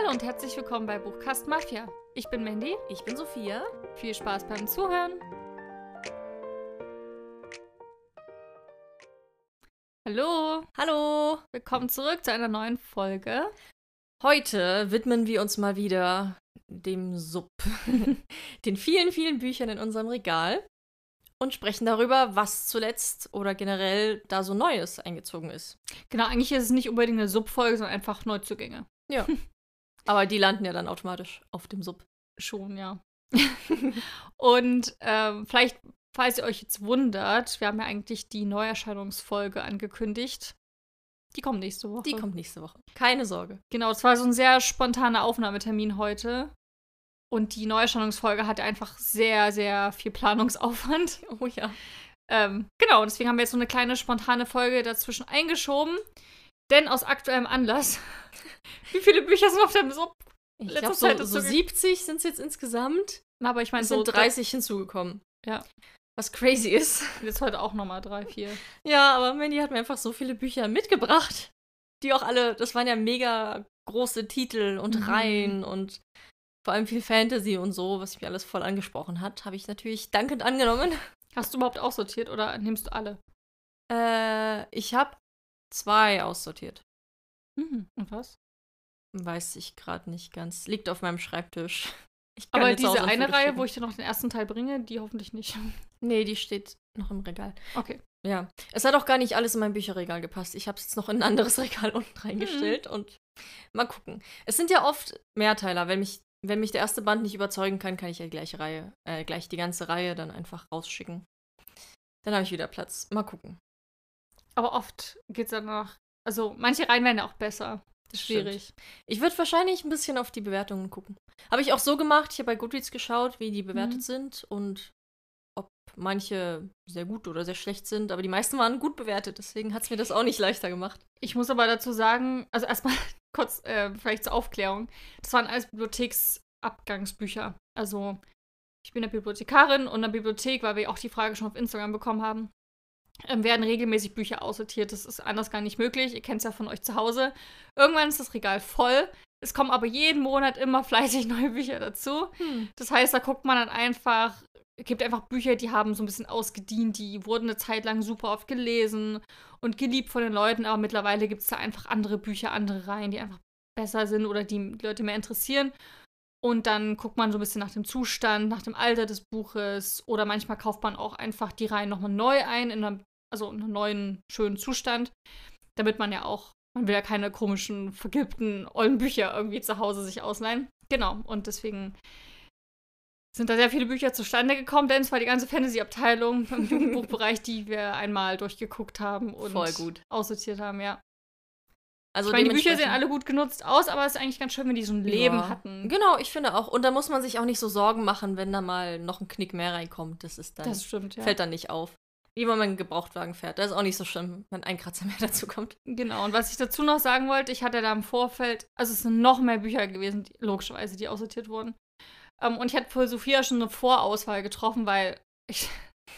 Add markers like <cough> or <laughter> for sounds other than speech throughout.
Hallo und herzlich willkommen bei Buchkast Mafia. Ich bin Mandy. Ich bin Sophia. Viel Spaß beim Zuhören. Hallo. Hallo. Willkommen zurück zu einer neuen Folge. Heute widmen wir uns mal wieder dem Sub, <laughs> den vielen, vielen Büchern in unserem Regal und sprechen darüber, was zuletzt oder generell da so Neues eingezogen ist. Genau, eigentlich ist es nicht unbedingt eine Sub-Folge, sondern einfach Neuzugänge. Ja. <laughs> Aber die landen ja dann automatisch auf dem Sub. Schon, ja. <laughs> und ähm, vielleicht, falls ihr euch jetzt wundert, wir haben ja eigentlich die Neuerscheinungsfolge angekündigt. Die kommt nächste Woche. Die kommt nächste Woche. Keine Sorge. Genau, es war so ein sehr spontaner Aufnahmetermin heute. Und die Neuerscheinungsfolge hatte einfach sehr, sehr viel Planungsaufwand. <laughs> Oh ja. Ähm, genau, deswegen haben wir jetzt so eine kleine spontane Folge dazwischen eingeschoben. Denn aus aktuellem Anlass, <laughs> wie viele Bücher sind auf dem Sub? Ich glaube, so, so 70 sind es jetzt insgesamt. Na, aber ich meine, es sind 30 hinzugekommen. Ja. Was crazy ist. <laughs> Jetzt heute auch nochmal drei, vier. Ja, aber Mandy hat mir einfach so viele Bücher mitgebracht. Die auch alle, das waren ja mega große Titel und Mhm. Reihen und vor allem viel Fantasy und so, was mich alles voll angesprochen hat, habe ich natürlich dankend angenommen. Hast du überhaupt aussortiert oder nimmst du alle? Äh, ich habe zwei aussortiert. Mhm. Und was? Weiß ich gerade nicht ganz. Liegt auf meinem Schreibtisch. <laughs> Aber diese eine Reihe, wo ich dir noch den ersten Teil bringe, die hoffentlich nicht. <laughs> Nee, die steht noch im Regal. Okay. Ja. Es hat auch gar nicht alles in mein Bücherregal gepasst. Ich habe es jetzt noch in ein anderes <laughs> Regal unten reingestellt und mal gucken. Es sind ja oft Mehrteiler. Wenn mich, wenn mich der erste Band nicht überzeugen kann, kann ich ja die gleiche Reihe, äh, gleich die ganze Reihe dann einfach rausschicken. Dann habe ich wieder Platz. Mal gucken. Aber oft geht es danach. Also, manche Reihen werden ja auch besser. Das ist Stimmt. schwierig. Ich würde wahrscheinlich ein bisschen auf die Bewertungen gucken. Habe ich auch so gemacht. Ich habe bei Goodreads geschaut, wie die bewertet Mhm. sind und ob manche sehr gut oder sehr schlecht sind. Aber die meisten waren gut bewertet. Deswegen hat es mir das auch nicht leichter gemacht. Ich muss aber dazu sagen, also erstmal <laughs> kurz, äh, vielleicht zur Aufklärung. Das waren alles Bibliotheksabgangsbücher. Also, ich bin eine Bibliothekarin und in der Bibliothek, weil wir auch die Frage schon auf Instagram bekommen haben, ähm, werden regelmäßig Bücher aussortiert. Das ist anders gar nicht möglich. Ihr kennt es ja von euch zu Hause. Irgendwann ist das Regal voll. Es kommen aber jeden Monat immer <laughs> fleißig neue Bücher dazu. Das heißt, da guckt man dann einfach, es gibt einfach Bücher, die haben so ein bisschen ausgedient, die wurden eine Zeit lang super oft gelesen und geliebt von den Leuten, aber mittlerweile gibt es da einfach andere Bücher, andere Reihen, die einfach besser sind oder die Leute mehr interessieren. Und dann guckt man so ein bisschen nach dem Zustand, nach dem Alter des Buches oder manchmal kauft man auch einfach die Reihen nochmal neu ein, in einem, also in einem neuen, schönen Zustand, damit man ja auch, man will ja keine komischen, vergilbten, ollen Bücher irgendwie zu Hause sich ausleihen. Genau, und deswegen sind da sehr viele Bücher zustande gekommen, denn es war die ganze Fantasy-Abteilung im <laughs> Jugendbuchbereich, die wir einmal durchgeguckt haben und Voll gut. aussortiert haben, ja. Also ich meine, die Bücher sehen alle gut genutzt aus, aber es ist eigentlich ganz schön, wenn die so ein Leben Ja. hatten. Genau, ich finde auch. Und da muss man sich auch nicht so Sorgen machen, wenn da mal noch ein Knick mehr reinkommt. Das ist dann, Das stimmt, ja. fällt dann nicht auf. Wie wenn man einen Gebrauchtwagen fährt. Das ist auch nicht so schlimm, wenn ein Kratzer mehr <laughs> dazu kommt. Genau, und was ich dazu noch sagen wollte, ich hatte da im Vorfeld, also es sind noch mehr Bücher gewesen, die, logischerweise, die aussortiert wurden. Ähm, und ich hatte für Sophia schon eine Vorauswahl getroffen, weil ich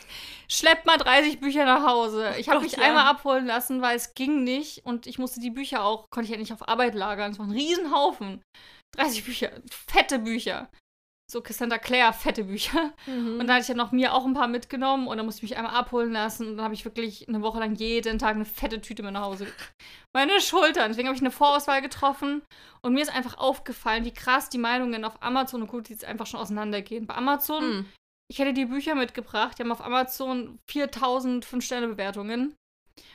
<laughs> schlepp mal 30 Bücher nach Hause. Ich habe mich ja. einmal abholen lassen, weil es ging nicht und ich musste die Bücher auch, konnte ich ja nicht auf Arbeit lagern. Es war ein Riesenhaufen. 30 Bücher, fette Bücher. So Cassandra Clare, fette Bücher. Und dann hatte ich ja noch mir auch ein paar mitgenommen und dann musste ich mich einmal abholen lassen und dann habe ich wirklich eine Woche lang jeden Tag eine fette Tüte mit nach Hause. Meine Schultern. Deswegen habe ich eine Vorauswahl getroffen und mir ist einfach aufgefallen, wie krass die Meinungen auf Amazon und jetzt einfach schon auseinandergehen. Bei Amazon, Hm. ich hätte die Bücher mitgebracht, die haben auf Amazon 4000 5-Sterne-Bewertungen.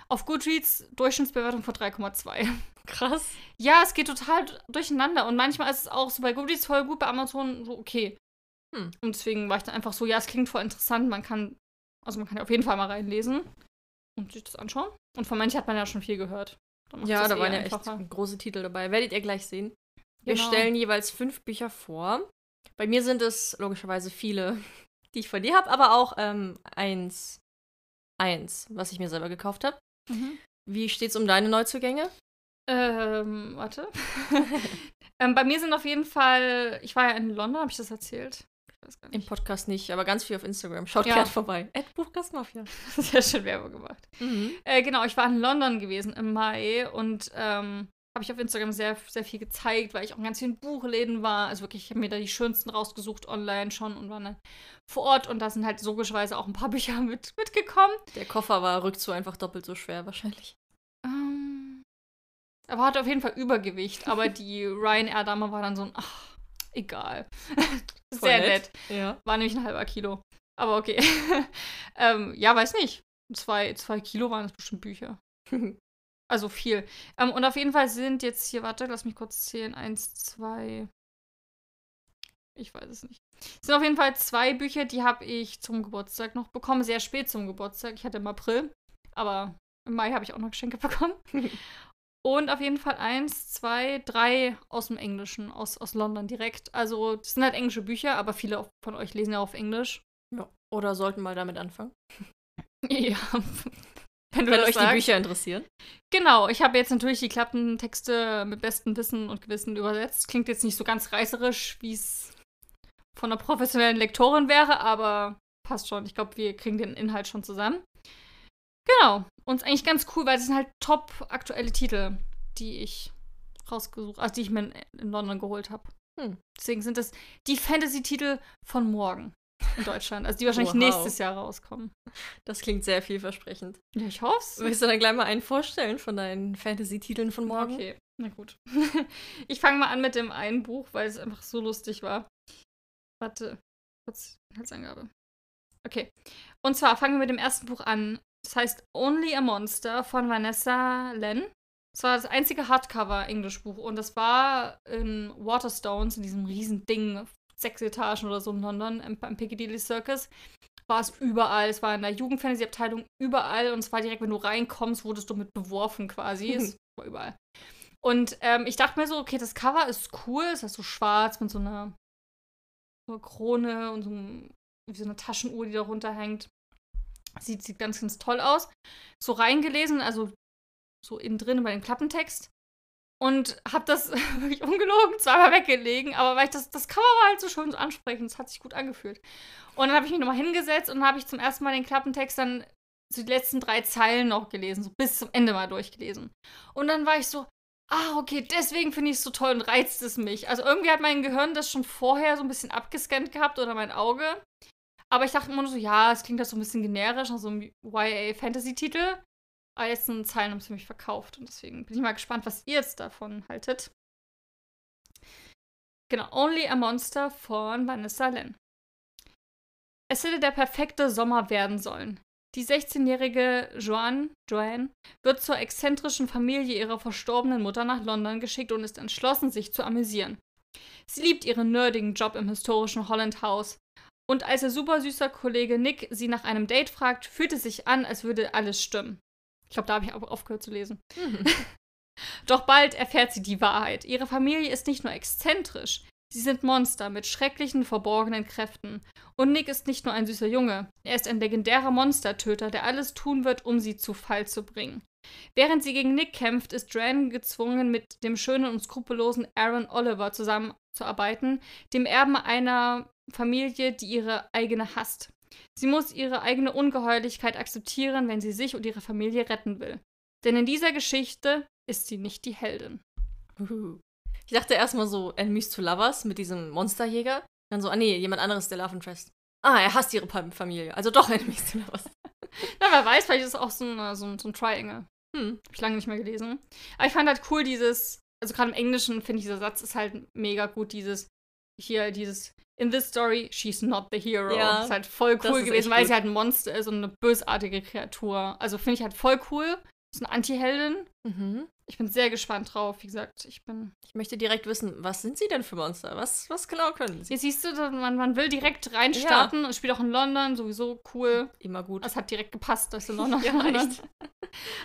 Auf Goodreads Durchschnittsbewertung von 3,2. Krass. Ja, es geht total durcheinander und manchmal ist es auch so bei Goodreads voll gut, bei Amazon so okay. Hm. Und deswegen war ich dann einfach so, ja, es klingt voll interessant, man kann, also man kann ja auf jeden Fall mal reinlesen und sich das anschauen. Und von manchen hat man ja schon viel gehört. Ja, da eh waren ja echt große Titel dabei. Werdet ihr gleich sehen. Wir Genau. stellen jeweils fünf Bücher vor. Bei mir sind es logischerweise viele, <laughs> die ich von dir habe, aber auch ähm, eins, eins, was ich mir selber gekauft habe. Mhm. Wie steht's um deine Neuzugänge? Ähm, warte. <laughs> <laughs> ähm, bei mir sind auf jeden Fall, ich war ja in London, habe ich das erzählt? Ich weiß gar Im nicht. Podcast nicht, aber ganz viel auf Instagram. Schaut Ja. gerne vorbei. Ed Buchgast Mafia. Sehr <laughs> schön Werbung gemacht. Mhm. Äh, genau, ich war in London gewesen im Mai und ähm, habe ich auf Instagram sehr, sehr viel gezeigt, weil ich auch in ganz vielen Buchläden war. Also wirklich, ich habe mir da die schönsten rausgesucht online schon und war dann vor Ort und da sind halt logischerweise auch ein paar <laughs> Bücher mit, mitgekommen. Der Koffer war rückzu einfach doppelt so schwer wahrscheinlich. Ähm, aber hatte auf jeden Fall Übergewicht. Aber <laughs> die Ryanair-Dame war dann so ein, ach, egal. <laughs> Sehr nett. Ja. War nämlich ein halber Kilo. Aber okay. ähm, ja, weiß nicht. Zwei, zwei Kilo waren es bestimmt Bücher. Also viel. Ähm, und auf jeden Fall sind jetzt hier, warte, lass mich kurz zählen. Eins, zwei. Ich weiß es nicht. Es sind auf jeden Fall zwei Bücher, die habe ich zum Geburtstag noch bekommen. Sehr spät zum Geburtstag. Ich hatte im April. Aber im Mai habe ich auch noch Geschenke <laughs> bekommen. und auf jeden Fall eins, zwei, drei aus dem Englischen, aus, aus London direkt. Also, das sind halt englische Bücher, aber viele von euch lesen ja auf Englisch. ja. Oder sollten mal damit anfangen. <laughs> Ja. Wenn Wenn euch sagst. die Bücher interessieren. Genau, ich habe jetzt natürlich die Klappentexte mit bestem Wissen und Gewissen übersetzt. Klingt jetzt nicht so ganz reißerisch, wie es von einer professionellen Lektorin wäre, aber passt schon. Ich glaube, wir kriegen den Inhalt schon zusammen. Genau. Und ist eigentlich ganz cool, weil es sind halt top aktuelle Titel, die ich rausgesucht, also die ich mir in, in London geholt habe. Hm. Deswegen sind das die Fantasy-Titel von morgen in Deutschland, also die wahrscheinlich Wow. nächstes Jahr rauskommen. Das klingt sehr vielversprechend. Ja, ich hoffe Willst du dann gleich mal einen vorstellen von deinen Fantasy-Titeln von morgen? Okay, na gut. <laughs> ich fange mal an mit dem einen Buch, weil es einfach so lustig war. Warte, kurz Inhaltsangabe. Okay. Und zwar fangen wir mit dem ersten Buch an. Das heißt Only a Monster von Vanessa Len. Das war das einzige Hardcover-Englischbuch und das war in Waterstones, in diesem riesen Ding, sechs Etagen oder so in London, im, am Piccadilly Circus. War es überall. Es war in der Jugendfantasy-Abteilung überall und es war direkt, wenn du reinkommst, wurdest du mit beworfen quasi. Es war überall. Und ähm, ich dachte mir so, okay, das Cover ist cool. Es ist so schwarz mit so einer, so einer Krone und so, einem, so einer Taschenuhr, die da runterhängt. Sieht, sieht ganz, ganz toll aus. So reingelesen, also so innen drin bei dem Klappentext. Und hab das <laughs> wirklich ungelogen zweimal weggelegen, aber weil ich das, das Cover war halt so schön so ansprechend, es hat sich gut angefühlt. Und dann habe ich mich nochmal hingesetzt und habe ich zum ersten Mal den Klappentext dann so die letzten drei Zeilen noch gelesen, so bis zum Ende mal durchgelesen. Und dann war ich so, ah, okay, deswegen finde ich es so toll und reizt es mich. Also irgendwie hat mein Gehirn das schon vorher so ein bisschen abgescannt gehabt oder mein Auge. Aber ich dachte immer nur so, ja, es klingt das so ein bisschen generisch, so einem YA-Fantasy-Titel. Aber jetzt sind Zeilen haben sie mich verkauft und deswegen bin ich mal gespannt, was ihr jetzt davon haltet. Genau, Only a Monster von Vanessa Len. Es hätte der perfekte Sommer werden sollen. Die 16-jährige Joanne, Joanne wird zur exzentrischen Familie ihrer verstorbenen Mutter nach London geschickt und ist entschlossen, sich zu amüsieren. Sie liebt ihren nerdigen Job im historischen Holland House. Und als ihr supersüßer Kollege Nick sie nach einem Date fragt, fühlt es sich an, als würde alles stimmen. Ich glaube, da habe ich auch aufgehört zu lesen. Mhm. <laughs> Doch bald erfährt sie die Wahrheit. Ihre Familie ist nicht nur exzentrisch, sie sind Monster mit schrecklichen, verborgenen Kräften. Und Nick ist nicht nur ein süßer Junge, er ist ein legendärer Monstertöter, der alles tun wird, um sie zu Fall zu bringen. Während sie gegen Nick kämpft, ist Dran gezwungen, mit dem schönen und skrupellosen Aaron Oliver zusammenzuarbeiten, dem Erben einer Familie, die ihre eigene hasst. Sie muss ihre eigene Ungeheuerlichkeit akzeptieren, wenn sie sich und ihre Familie retten will. Denn in dieser Geschichte ist sie nicht die Heldin. Ich dachte erstmal so Enemies to Lovers mit diesem Monsterjäger. Dann so, ah nee, jemand anderes, der Love Interest. Ah, er hasst ihre Familie. Also doch <laughs> Enemies to Lovers. <laughs> Na, wer weiß, vielleicht ist es auch so ein, so ein, so ein Triangle. Hm. Hab ich lange nicht mehr gelesen. Aber ich fand halt cool, dieses, also gerade im Englischen finde ich, dieser Satz ist halt mega gut, dieses, hier, dieses, in this story, she's not the hero. Ja, ist halt voll das cool gewesen, weil gut. sie halt ein Monster ist und eine bösartige Kreatur. Also finde ich halt voll cool. Ist eine Anti-Heldin. Mhm. Ich bin sehr gespannt drauf. Wie gesagt, ich bin. Ich möchte direkt wissen, was sind sie denn für Monster? Was, was genau können sie? Hier siehst du, man, man will direkt reinstarten und spielt auch in London, sowieso cool. Immer gut. Es hat direkt gepasst, dass du in London <laughs> Ja, <laughs> echt.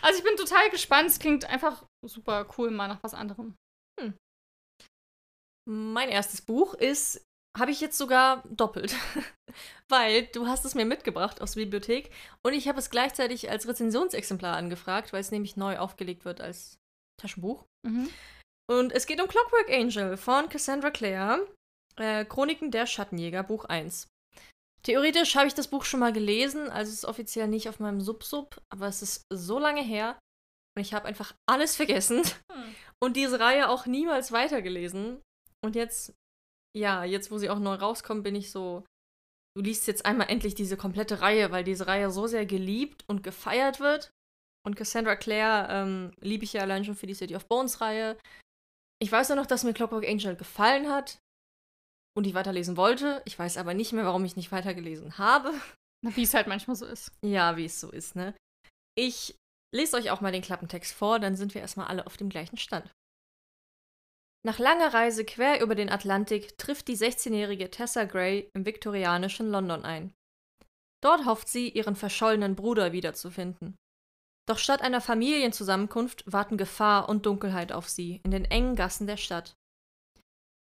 Also ich bin total gespannt. Es klingt einfach super cool, mal nach was anderem. Mein erstes Buch ist, habe ich jetzt sogar doppelt. <laughs> weil du hast es mir mitgebracht aus der Bibliothek und ich habe es gleichzeitig als Rezensionsexemplar angefragt, weil es nämlich neu aufgelegt wird als Taschenbuch. Mhm. Und es geht um Clockwork Angel von Cassandra Clare, äh, Chroniken der Schattenjäger, Buch 1. Theoretisch habe ich das Buch schon mal gelesen, also es ist offiziell nicht auf meinem Sub-Sub, aber es ist so lange her und ich habe einfach alles vergessen. Hm. und diese Reihe auch niemals weitergelesen. Und jetzt, ja, jetzt, wo sie auch neu rauskommt, bin ich so, du liest jetzt einmal endlich diese komplette Reihe, weil diese Reihe so sehr geliebt und gefeiert wird. Und Cassandra Clare ähm, liebe ich ja allein schon für die City of Bones Reihe. Ich weiß nur noch, dass mir Clockwork Angel gefallen hat und ich weiterlesen wollte. Ich weiß aber nicht mehr, warum ich nicht weitergelesen habe. Wie es halt manchmal so ist. <laughs> Ja, wie es so ist, ne? Ich lese euch auch mal den Klappentext vor, dann sind wir erstmal alle auf dem gleichen Stand. Nach langer Reise quer über den Atlantik trifft die 16-jährige Tessa Gray im viktorianischen London ein. Dort hofft sie, ihren verschollenen Bruder wiederzufinden. Doch statt einer Familienzusammenkunft warten Gefahr und Dunkelheit auf sie in den engen Gassen der Stadt.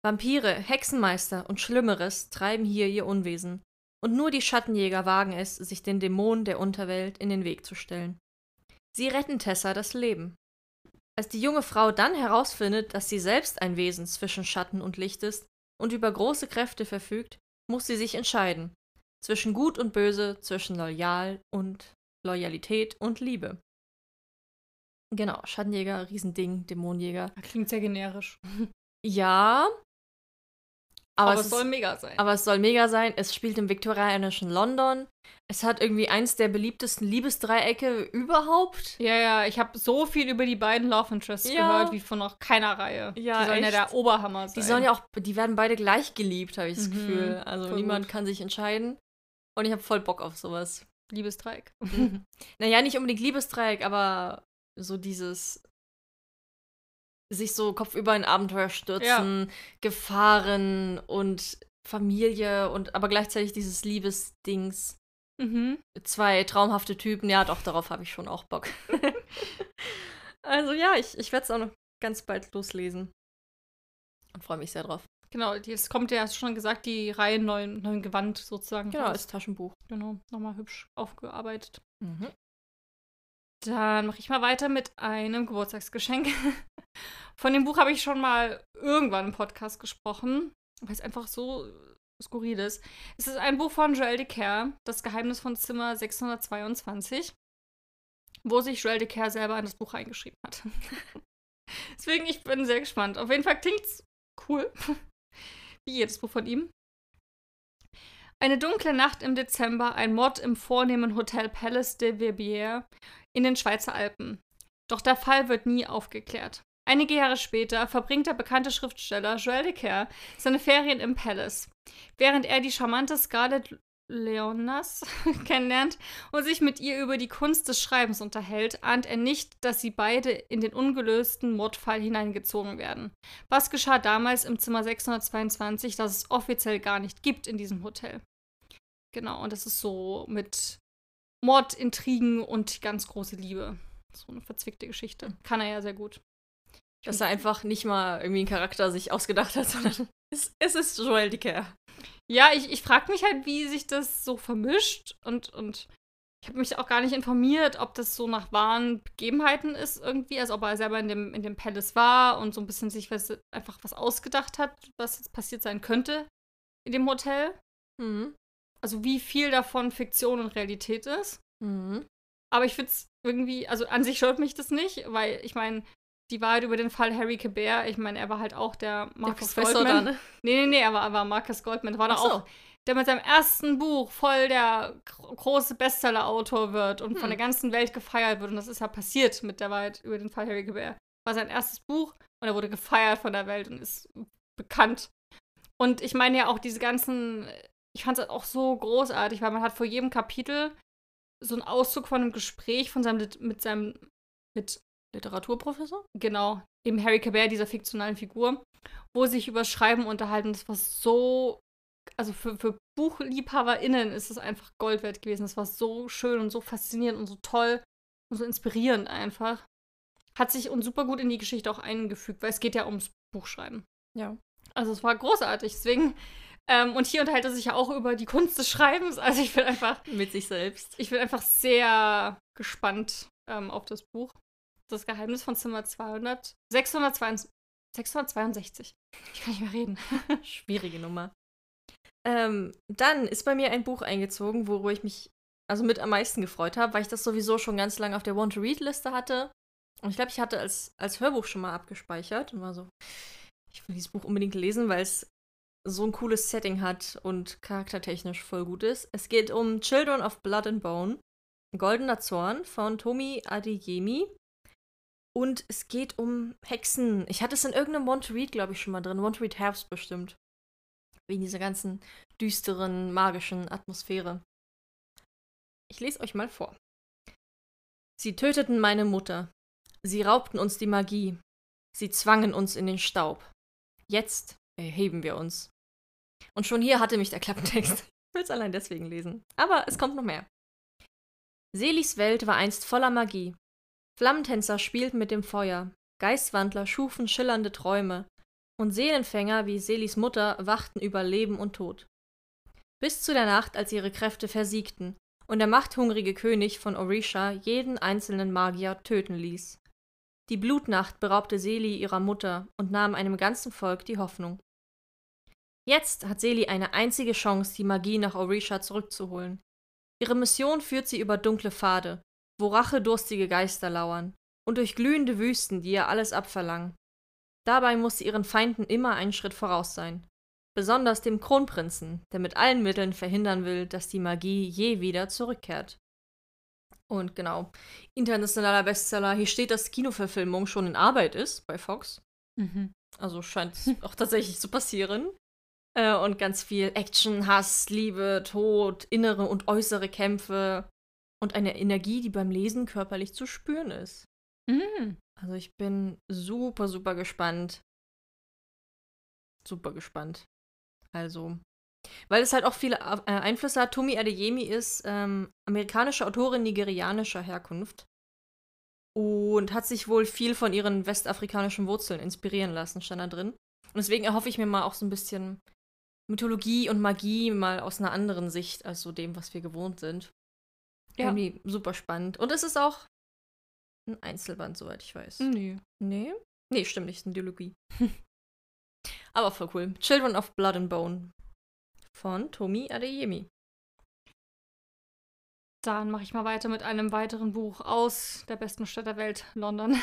Vampire, Hexenmeister und Schlimmeres treiben hier ihr Unwesen, und nur die Schattenjäger wagen es, sich den Dämonen der Unterwelt in den Weg zu stellen. Sie retten Tessa das Leben. Als die junge Frau dann herausfindet, dass sie selbst ein Wesen zwischen Schatten und Licht ist und über große Kräfte verfügt, muss sie sich entscheiden. Zwischen Gut und Böse, zwischen Loyal und Loyalität und Liebe. Genau, Schattenjäger, Riesending, Dämonenjäger. Klingt sehr generisch. Ja. Aber, Aber, es es soll mega sein. aber es soll mega sein. Es spielt im viktorianischen London. Es hat irgendwie eins der beliebtesten Liebesdreiecke überhaupt. ja, ja, ich habe so viel über die beiden Love Interests Ja. gehört, wie von noch keiner Reihe. Ja, die sollen ja echt. der Oberhammer sein. Die sollen ja auch, die werden beide gleich geliebt, habe ich das Mhm, Gefühl. Also niemand gut. kann sich entscheiden. Und ich habe voll Bock auf sowas. Liebesdreieck. <laughs> Naja, nicht unbedingt Liebesdreieck, aber so dieses sich so kopfüber in Abenteuer stürzen, Gefahren und Familie und aber gleichzeitig dieses Liebesdings. mhm. Zwei traumhafte Typen, ja doch, darauf habe ich schon auch Bock. <laughs> also ja, ich, ich werde es auch noch ganz bald loslesen. Und freue mich sehr drauf. Genau, jetzt kommt ja hast du schon gesagt, die Reihe neuen, neuen Gewand sozusagen. Genau, als Taschenbuch. Genau, nochmal hübsch aufgearbeitet. Mhm. Dann mache ich mal weiter mit einem Geburtstagsgeschenk. <laughs> Von dem Buch habe ich schon mal irgendwann im Podcast gesprochen, weil es einfach so skurril ist. Es ist ein Buch von Joël Decker, Das Geheimnis von Zimmer 622, wo sich Joël Decker selber in das Buch reingeschrieben hat. <laughs> Deswegen, ich bin sehr gespannt. Auf jeden Fall klingt's cool. <laughs> Wie jedes Buch von ihm. Eine dunkle Nacht im Dezember, ein Mord im vornehmen Hotel Palace de Verbières in den Schweizer Alpen. Doch der Fall wird nie aufgeklärt. Einige Jahre später verbringt der bekannte Schriftsteller Joël Decker seine Ferien im Palace. Während er die charmante Scarlett Leonas <laughs> kennenlernt und sich mit ihr über die Kunst des Schreibens unterhält, ahnt er nicht, dass sie beide in den ungelösten Mordfall hineingezogen werden. Was geschah damals im Zimmer 622, das es offiziell gar nicht gibt in diesem Hotel? Genau, und das ist so mit Mordintrigen und ganz große Liebe. So eine verzwickte Geschichte. Kann er ja sehr gut. Dass er einfach nicht mal irgendwie einen Charakter sich ausgedacht hat, <laughs> sondern es, es ist Joel Dicker. Ja, ich, ich frage mich halt, wie sich das so vermischt und, und ich habe mich auch gar nicht informiert, ob das so nach wahren Begebenheiten ist irgendwie, also ob er selber in dem, in dem Palace war und so ein bisschen sich was, einfach was ausgedacht hat, was jetzt passiert sein könnte in dem Hotel. Mhm. Also wie viel davon Fiktion und Realität ist. Mhm. Aber ich finde es irgendwie, also an sich stört mich das nicht, weil ich meine, die Wahrheit über den Fall Harry Cabert, ich meine, er war halt auch der Marcus der Professor Goldman. da, ne? Nee, nee, nee, er war, er war Marcus Goldman. Der war da so. auch, der mit seinem ersten Buch voll der gro- große Bestseller-Autor wird und von Hm. der ganzen Welt gefeiert wird. Und das ist ja passiert mit der Wahrheit über den Fall Harry Cabert. War sein erstes Buch und er wurde gefeiert von der Welt und ist bekannt. Und ich meine ja auch diese ganzen, ich fand es auch so großartig, weil man hat vor jedem Kapitel so einen Auszug von einem Gespräch von seinem, Lit- mit seinem, mit Literaturprofessor? genau, eben Harry Cabert, dieser fiktionalen Figur, wo sie sich über Schreiben unterhalten. Das war so, also für, für BuchliebhaberInnen ist es einfach Gold wert gewesen. Das war so schön und so faszinierend und so toll und so inspirierend einfach. Hat sich uns super gut in die Geschichte auch eingefügt, weil es geht ja ums Buchschreiben. Ja. Also es war großartig. Deswegen, ähm, und hier unterhält er sich ja auch über die Kunst des Schreibens. Also ich bin einfach Mit sich selbst. ich bin einfach sehr gespannt ähm, auf das Buch. Das Geheimnis von Zimmer 200, 622, 662. Ich kann nicht mehr reden. <laughs> Schwierige Nummer. Ähm, dann ist bei mir ein Buch eingezogen, worüber ich mich also mit am meisten gefreut habe, weil ich das sowieso schon ganz lange auf der Want-to-Read-Liste hatte Und ich glaube, ich hatte als, als Hörbuch schon mal abgespeichert und war so, ich will dieses Buch unbedingt lesen, weil es so ein cooles Setting hat und charaktertechnisch voll gut ist. Es geht um Children of Blood and Bone, Goldener Zorn von Tomi Adeyemi. Und es geht um Hexen. Ich hatte es in irgendeinem Want glaube ich, schon mal drin. Want Herbst bestimmt. Wegen dieser ganzen düsteren, magischen Atmosphäre. Ich lese euch mal vor. Sie töteten meine Mutter. Sie raubten uns die Magie. Sie zwangen uns in den Staub. Jetzt erheben wir uns. Und schon hier hatte mich der Klappentext. <laughs> Ich will es allein deswegen lesen. Aber es kommt noch mehr. Selis Welt war einst voller Magie. Flammentänzer spielten mit dem Feuer, Geistwandler schufen schillernde Träume, und Seelenfänger wie Selis Mutter wachten über Leben und Tod. Bis zu der Nacht, als ihre Kräfte versiegten und der machthungrige König von Orisha jeden einzelnen Magier töten ließ. Die Blutnacht beraubte Seli ihrer Mutter und nahm einem ganzen Volk die Hoffnung. Jetzt hat Seli eine einzige Chance, die Magie nach Orisha zurückzuholen. Ihre Mission führt sie über dunkle Pfade, wo rachedurstige Geister lauern, und durch glühende Wüsten, die ihr alles abverlangen. Dabei muss sie ihren Feinden immer einen Schritt voraus sein. Besonders dem Kronprinzen, der mit allen Mitteln verhindern will, dass die Magie je wieder zurückkehrt. Und genau, internationaler Bestseller. Hier steht, dass Kinoverfilmung schon in Arbeit ist bei Fox. Mhm. Also scheint es auch tatsächlich zu passieren. Äh, und ganz viel Action, Hass, Liebe, Tod, innere und äußere Kämpfe und eine Energie, die beim Lesen körperlich zu spüren ist. Mhm. Also ich bin super, super gespannt. Super gespannt. Also, weil es halt auch viele äh, Einflüsse hat. Tomi Adeyemi ist ähm, amerikanische Autorin nigerianischer Herkunft und hat sich wohl viel von ihren westafrikanischen Wurzeln inspirieren lassen, stand da drin. Und deswegen erhoffe ich mir mal auch so ein bisschen Mythologie und Magie mal aus einer anderen Sicht als so dem, was wir gewohnt sind. Ja. Irgendwie super spannend. Und es ist auch ein Einzelband, soweit ich weiß. Nee. Nee? Nee, stimmt nicht, ist eine Dialogie. <laughs> Aber voll cool. Children of Blood and Bone von Tomi Adeyemi. Dann mache ich mal weiter mit einem weiteren Buch aus der besten Stadt der Welt, London.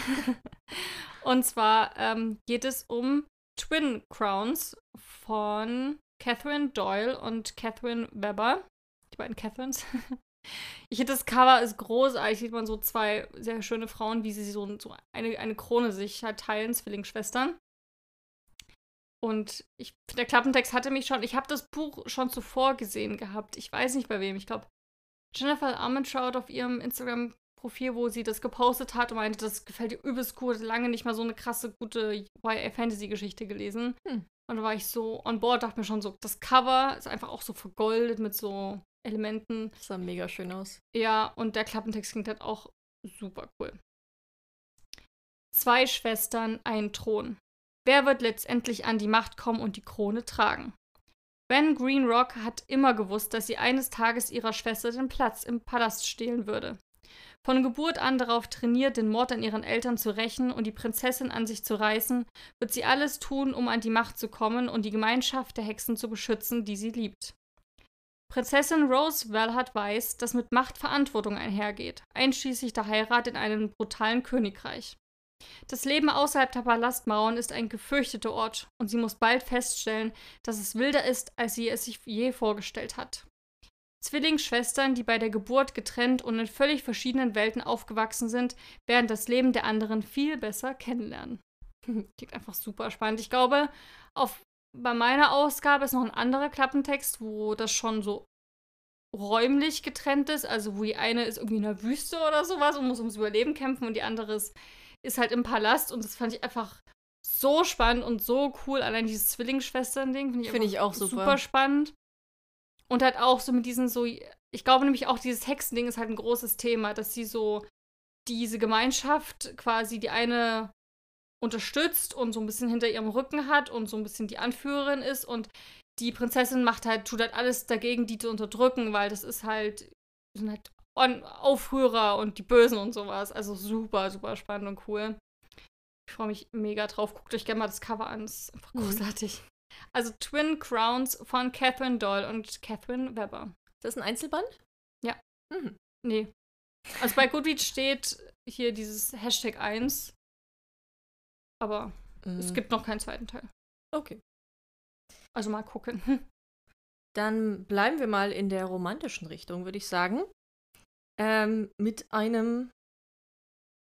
<laughs> und zwar ähm, geht es um Twin Crowns von Catherine Doyle und Catherine Weber. Die beiden Catherines. <laughs> Ich finde, das Cover ist großartig. Sieht man so zwei sehr schöne Frauen, wie sie so, so eine, eine Krone sich halt teilen, Zwillingsschwestern. Und ich, der Klappentext hatte mich schon, ich habe das Buch schon zuvor gesehen gehabt. Ich weiß nicht bei wem. Ich glaube, Jennifer Armentrout auf ihrem Instagram-Profil, wo sie das gepostet hat und meinte, das gefällt ihr übelst gut. Lange nicht mal so eine krasse, gute YA-Fantasy-Geschichte gelesen. Hm. Und da war ich so on board, dachte mir schon so, das Cover ist einfach auch so vergoldet mit so Elementen. Das sah mega schön aus. Ja, und der Klappentext klingt halt auch super cool. Zwei Schwestern, ein Thron. Wer wird letztendlich an die Macht kommen und die Krone tragen? Ben Greenrock hat immer gewusst, dass sie eines Tages ihrer Schwester den Platz im Palast stehlen würde. Von Geburt an darauf trainiert, den Mord an ihren Eltern zu rächen und die Prinzessin an sich zu reißen, wird sie alles tun, um an die Macht zu kommen und die Gemeinschaft der Hexen zu beschützen, die sie liebt. Prinzessin Rose Valhart weiß, dass mit Macht Verantwortung einhergeht, einschließlich der Heirat in einem brutalen Königreich. Das Leben außerhalb der Palastmauern ist ein gefürchteter Ort und sie muss bald feststellen, dass es wilder ist, als sie es sich je vorgestellt hat. Zwillingsschwestern, die bei der Geburt getrennt und in völlig verschiedenen Welten aufgewachsen sind, werden das Leben der anderen viel besser kennenlernen. <laughs> Klingt einfach super spannend. Ich glaube, auf, bei meiner Ausgabe ist noch ein anderer Klappentext, wo das schon so räumlich getrennt ist. Also, wo die eine ist irgendwie in der Wüste oder sowas und muss ums Überleben kämpfen und die andere ist ist halt im Palast und das fand ich einfach so spannend und so cool. Allein dieses Zwillingsschwestern-Ding finde ich, find ich auch super. super spannend. Und halt auch so mit diesen so, ich glaube nämlich auch dieses Hexending ist halt ein großes Thema, dass sie so diese Gemeinschaft quasi die eine unterstützt und so ein bisschen hinter ihrem Rücken hat und so ein bisschen die Anführerin ist und die Prinzessin macht halt, tut halt alles dagegen, die zu unterdrücken, weil das ist halt, sind halt Aufrührer und die Bösen und sowas. Also super, super spannend und cool. Ich freue mich mega drauf. Guckt euch gerne mal das Cover an. Das ist einfach mhm. großartig. Also Twin Crowns von Catherine Doyle und Catherine Weber. Ist das ein Einzelband? Ja. Mhm. Nee. Also bei Goodreads steht hier dieses Hashtag 1. Aber Mhm. es gibt noch keinen zweiten Teil. Okay. Also mal gucken. <laughs> Dann bleiben wir mal in der romantischen Richtung, würde ich sagen. Ähm, mit einem.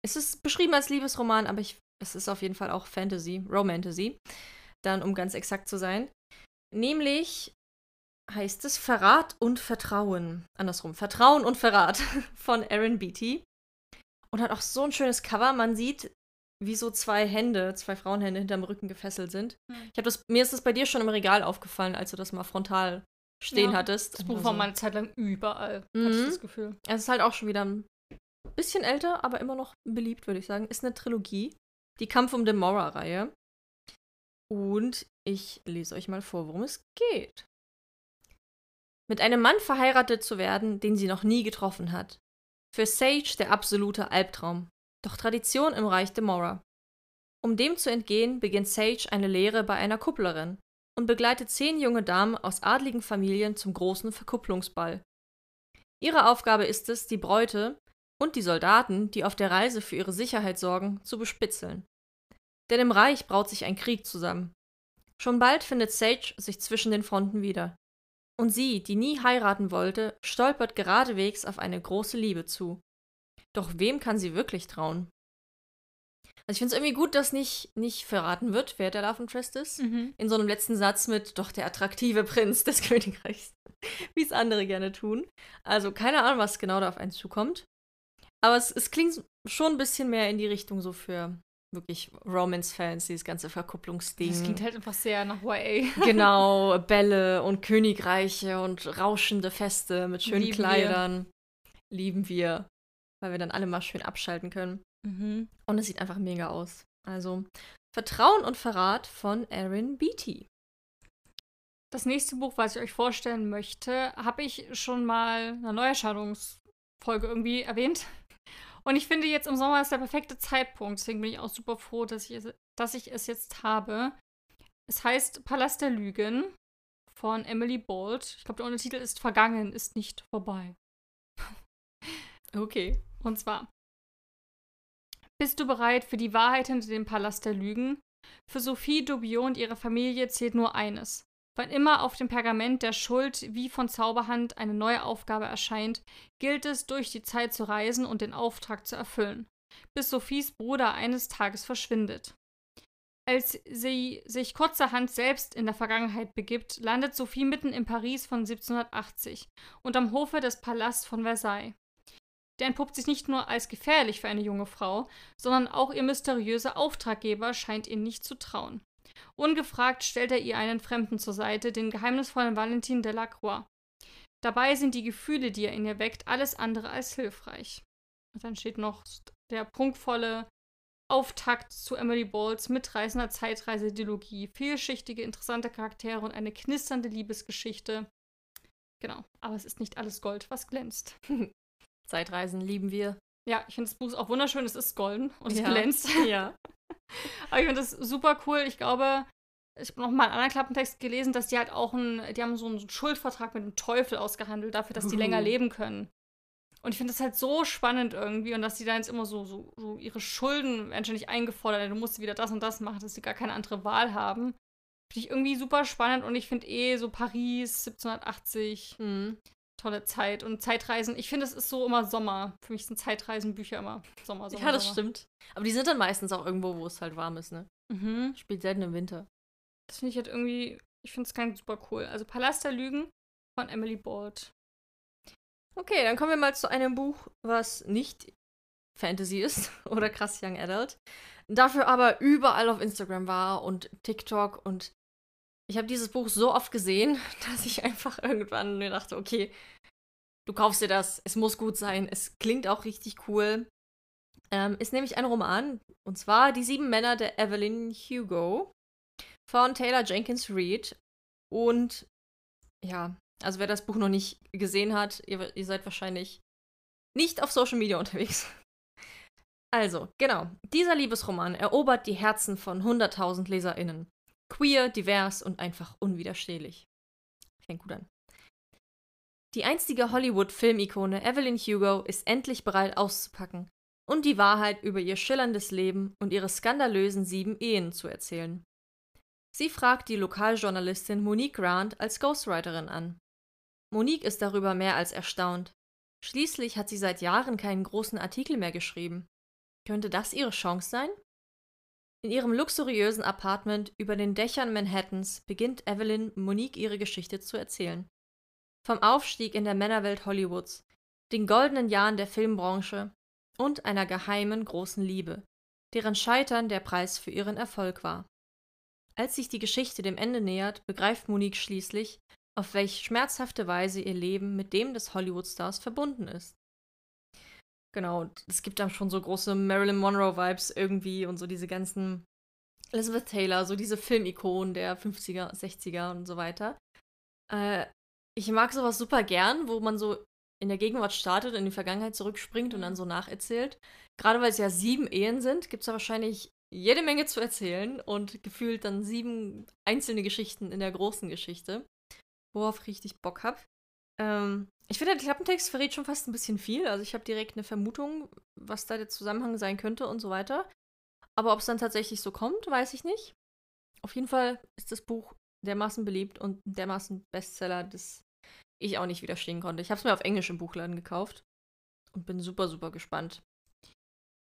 Es ist beschrieben als Liebesroman, aber ich, es ist auf jeden Fall auch Fantasy, Romantasy. Dann, um ganz exakt zu sein. Nämlich heißt es Verrat und Vertrauen. Andersrum, Vertrauen und Verrat <laughs> von Aaron Beatty. Und hat auch so ein schönes Cover. Man sieht, wie so zwei Hände, zwei Frauenhände hinterm Rücken gefesselt sind. Hm. Ich hab das, mir ist das bei dir schon im Regal aufgefallen, als du das mal frontal stehen Ja, hattest. Das Buch war mal eine Zeit lang überall, hatte Mhm. ich das Gefühl. Es ist halt auch schon wieder ein bisschen älter, aber immer noch beliebt, würde ich sagen. Ist eine Trilogie. Die Kampf um Demora-Reihe. Und ich lese euch mal vor, worum es geht. Mit einem Mann verheiratet zu werden, den sie noch nie getroffen hat. Für Sage der absolute Albtraum. Doch Tradition im Reich Demora. Um dem zu entgehen, beginnt Sage eine Lehre bei einer Kupplerin und begleitet zehn junge Damen aus adligen Familien zum großen Verkupplungsball. Ihre Aufgabe ist es, die Bräute und die Soldaten, die auf der Reise für ihre Sicherheit sorgen, zu bespitzeln. Denn im Reich braut sich ein Krieg zusammen. Schon bald findet Sage sich zwischen den Fronten wieder. Und sie, die nie heiraten wollte, stolpert geradewegs auf eine große Liebe zu. Doch wem kann sie wirklich trauen? Also ich finde es irgendwie gut, dass nicht, nicht verraten wird, wer der Love Interest ist Mhm. in so einem letzten Satz mit doch der attraktive Prinz des <laughs> Königreichs, wie es andere gerne tun. Also keine Ahnung, was genau da auf einen zukommt. Aber es, es klingt schon ein bisschen mehr in die Richtung so für wirklich Romance-Fans, dieses ganze Verkupplungsding. Das klingt halt einfach sehr nach YA. <laughs> genau, Bälle und Königreiche und rauschende Feste mit schönen Lieben wir. Kleidern. Lieben wir. Weil wir dann alle mal schön abschalten können. Mhm. Und es sieht einfach mega aus. Also Vertrauen und Verrat von Aaron Beatty. Das nächste Buch, was ich euch vorstellen möchte, habe ich schon mal in einer Neuerscheinungsfolge irgendwie erwähnt. Und ich finde, jetzt im Sommer ist der perfekte Zeitpunkt. Deswegen bin ich auch super froh, dass ich es, dass ich es jetzt habe. Es heißt Palast der Lügen von Emily Bolt. Ich glaube, der Untertitel ist Vergangen ist nicht vorbei. <laughs> Okay. Und zwar: Bist du bereit für die Wahrheit hinter dem Palast der Lügen? Für Sophie Dubiot und ihre Familie zählt nur eines. Wann immer auf dem Pergament der Schuld wie von Zauberhand eine neue Aufgabe erscheint, gilt es, durch die Zeit zu reisen und den Auftrag zu erfüllen, bis Sophies Bruder eines Tages verschwindet. Als sie sich kurzerhand selbst in der Vergangenheit begibt, landet Sophie mitten in Paris von 1780 und am Hofe des Palasts von Versailles. Der entpuppt sich nicht nur als gefährlich für eine junge Frau, sondern auch ihr mysteriöser Auftraggeber scheint ihr nicht zu trauen. Ungefragt stellt er ihr einen Fremden zur Seite, den geheimnisvollen Valentin Delacroix. Dabei sind die Gefühle, die er in ihr weckt, alles andere als hilfreich. Und dann steht noch der prunkvolle Auftakt zu Emily Bolts mitreißender Zeitreise-Dilogie, vielschichtige, interessante Charaktere und eine knisternde Liebesgeschichte. Genau, aber es ist nicht alles Gold, was glänzt. <laughs> Zeitreisen lieben wir. Ja, ich finde das Buch auch wunderschön. Es ist golden und es Ja. glänzt. Ja. <laughs> Aber ich finde das super cool. Ich glaube, ich habe noch mal einen anderen Klappentext gelesen, dass die halt auch einen, die haben so einen Schuldvertrag mit dem Teufel ausgehandelt, dafür, dass die Uhu. länger leben können. Und ich finde das halt so spannend irgendwie und dass die da jetzt immer so, so, so ihre Schulden werden ständig eingefordert. Du musst wieder das und das machen, dass sie gar keine andere Wahl haben. Finde ich irgendwie super spannend und ich finde eh so Paris 1780 Hm. Tolle Zeit und Zeitreisen. Ich finde, es ist so immer Sommer. Für mich sind Zeitreisenbücher immer Sommer, Sommer. Ja, das Sommer. stimmt. Aber die sind dann meistens auch irgendwo, wo es halt warm ist, ne? Mhm. Spielt selten im Winter. Das finde ich halt irgendwie, ich finde es ganz super cool. Also Palast der Lügen von Emily Bolt. Okay, dann kommen wir mal zu einem Buch, was nicht Fantasy ist <laughs> oder krass Young Adult. Dafür aber überall auf Instagram war und TikTok und ich habe dieses Buch so oft gesehen, <laughs> dass ich einfach irgendwann mir dachte, okay, du kaufst dir das, es muss gut sein, es klingt auch richtig cool. Ähm, ist nämlich ein Roman und zwar Die sieben Männer der Evelyn Hugo von Taylor Jenkins Reid und ja, also wer das Buch noch nicht gesehen hat, ihr, ihr seid wahrscheinlich nicht auf Social Media unterwegs. <laughs> Also, genau, dieser Liebesroman erobert die Herzen von 100.000 LeserInnen. Queer, divers und einfach unwiderstehlich. Fängt gut an. Die einstige Hollywood-Filmikone Evelyn Hugo ist endlich bereit auszupacken und die Wahrheit über ihr schillerndes Leben und ihre skandalösen sieben Ehen zu erzählen. Sie fragt die Lokaljournalistin Monique Grant als Ghostwriterin an. Monique ist darüber mehr als erstaunt. Schließlich hat sie seit Jahren keinen großen Artikel mehr geschrieben. Könnte das ihre Chance sein? In ihrem luxuriösen Apartment über den Dächern Manhattans beginnt Evelyn Monique ihre Geschichte zu erzählen. Vom Aufstieg in der Männerwelt Hollywoods, den goldenen Jahren der Filmbranche und einer geheimen großen Liebe, deren Scheitern der Preis für ihren Erfolg war. Als sich die Geschichte dem Ende nähert, begreift Monique schließlich, auf welch schmerzhafte Weise ihr Leben mit dem des Hollywood-Stars verbunden ist. Genau, es gibt dann schon so große Marilyn Monroe-Vibes irgendwie und so diese ganzen Elizabeth Taylor, so diese Filmikonen der 50er, 60er und so weiter. Äh, ich mag sowas super gern, wo man so in der Gegenwart startet, in die Vergangenheit zurückspringt und dann so nacherzählt. Gerade weil es ja sieben Ehen sind, gibt es ja wahrscheinlich jede Menge zu erzählen und gefühlt dann sieben einzelne Geschichten in der großen Geschichte, worauf ich richtig Bock habe. Ähm, ich finde, der Klappentext verrät schon fast ein bisschen viel. Also ich habe direkt eine Vermutung, was da der Zusammenhang sein könnte und so weiter. Aber ob es dann tatsächlich so kommt, weiß ich nicht. Auf jeden Fall ist das Buch dermaßen beliebt und dermaßen Bestseller, dass ich auch nicht widerstehen konnte. Ich habe es mir auf Englisch im Buchladen gekauft und bin super, super gespannt.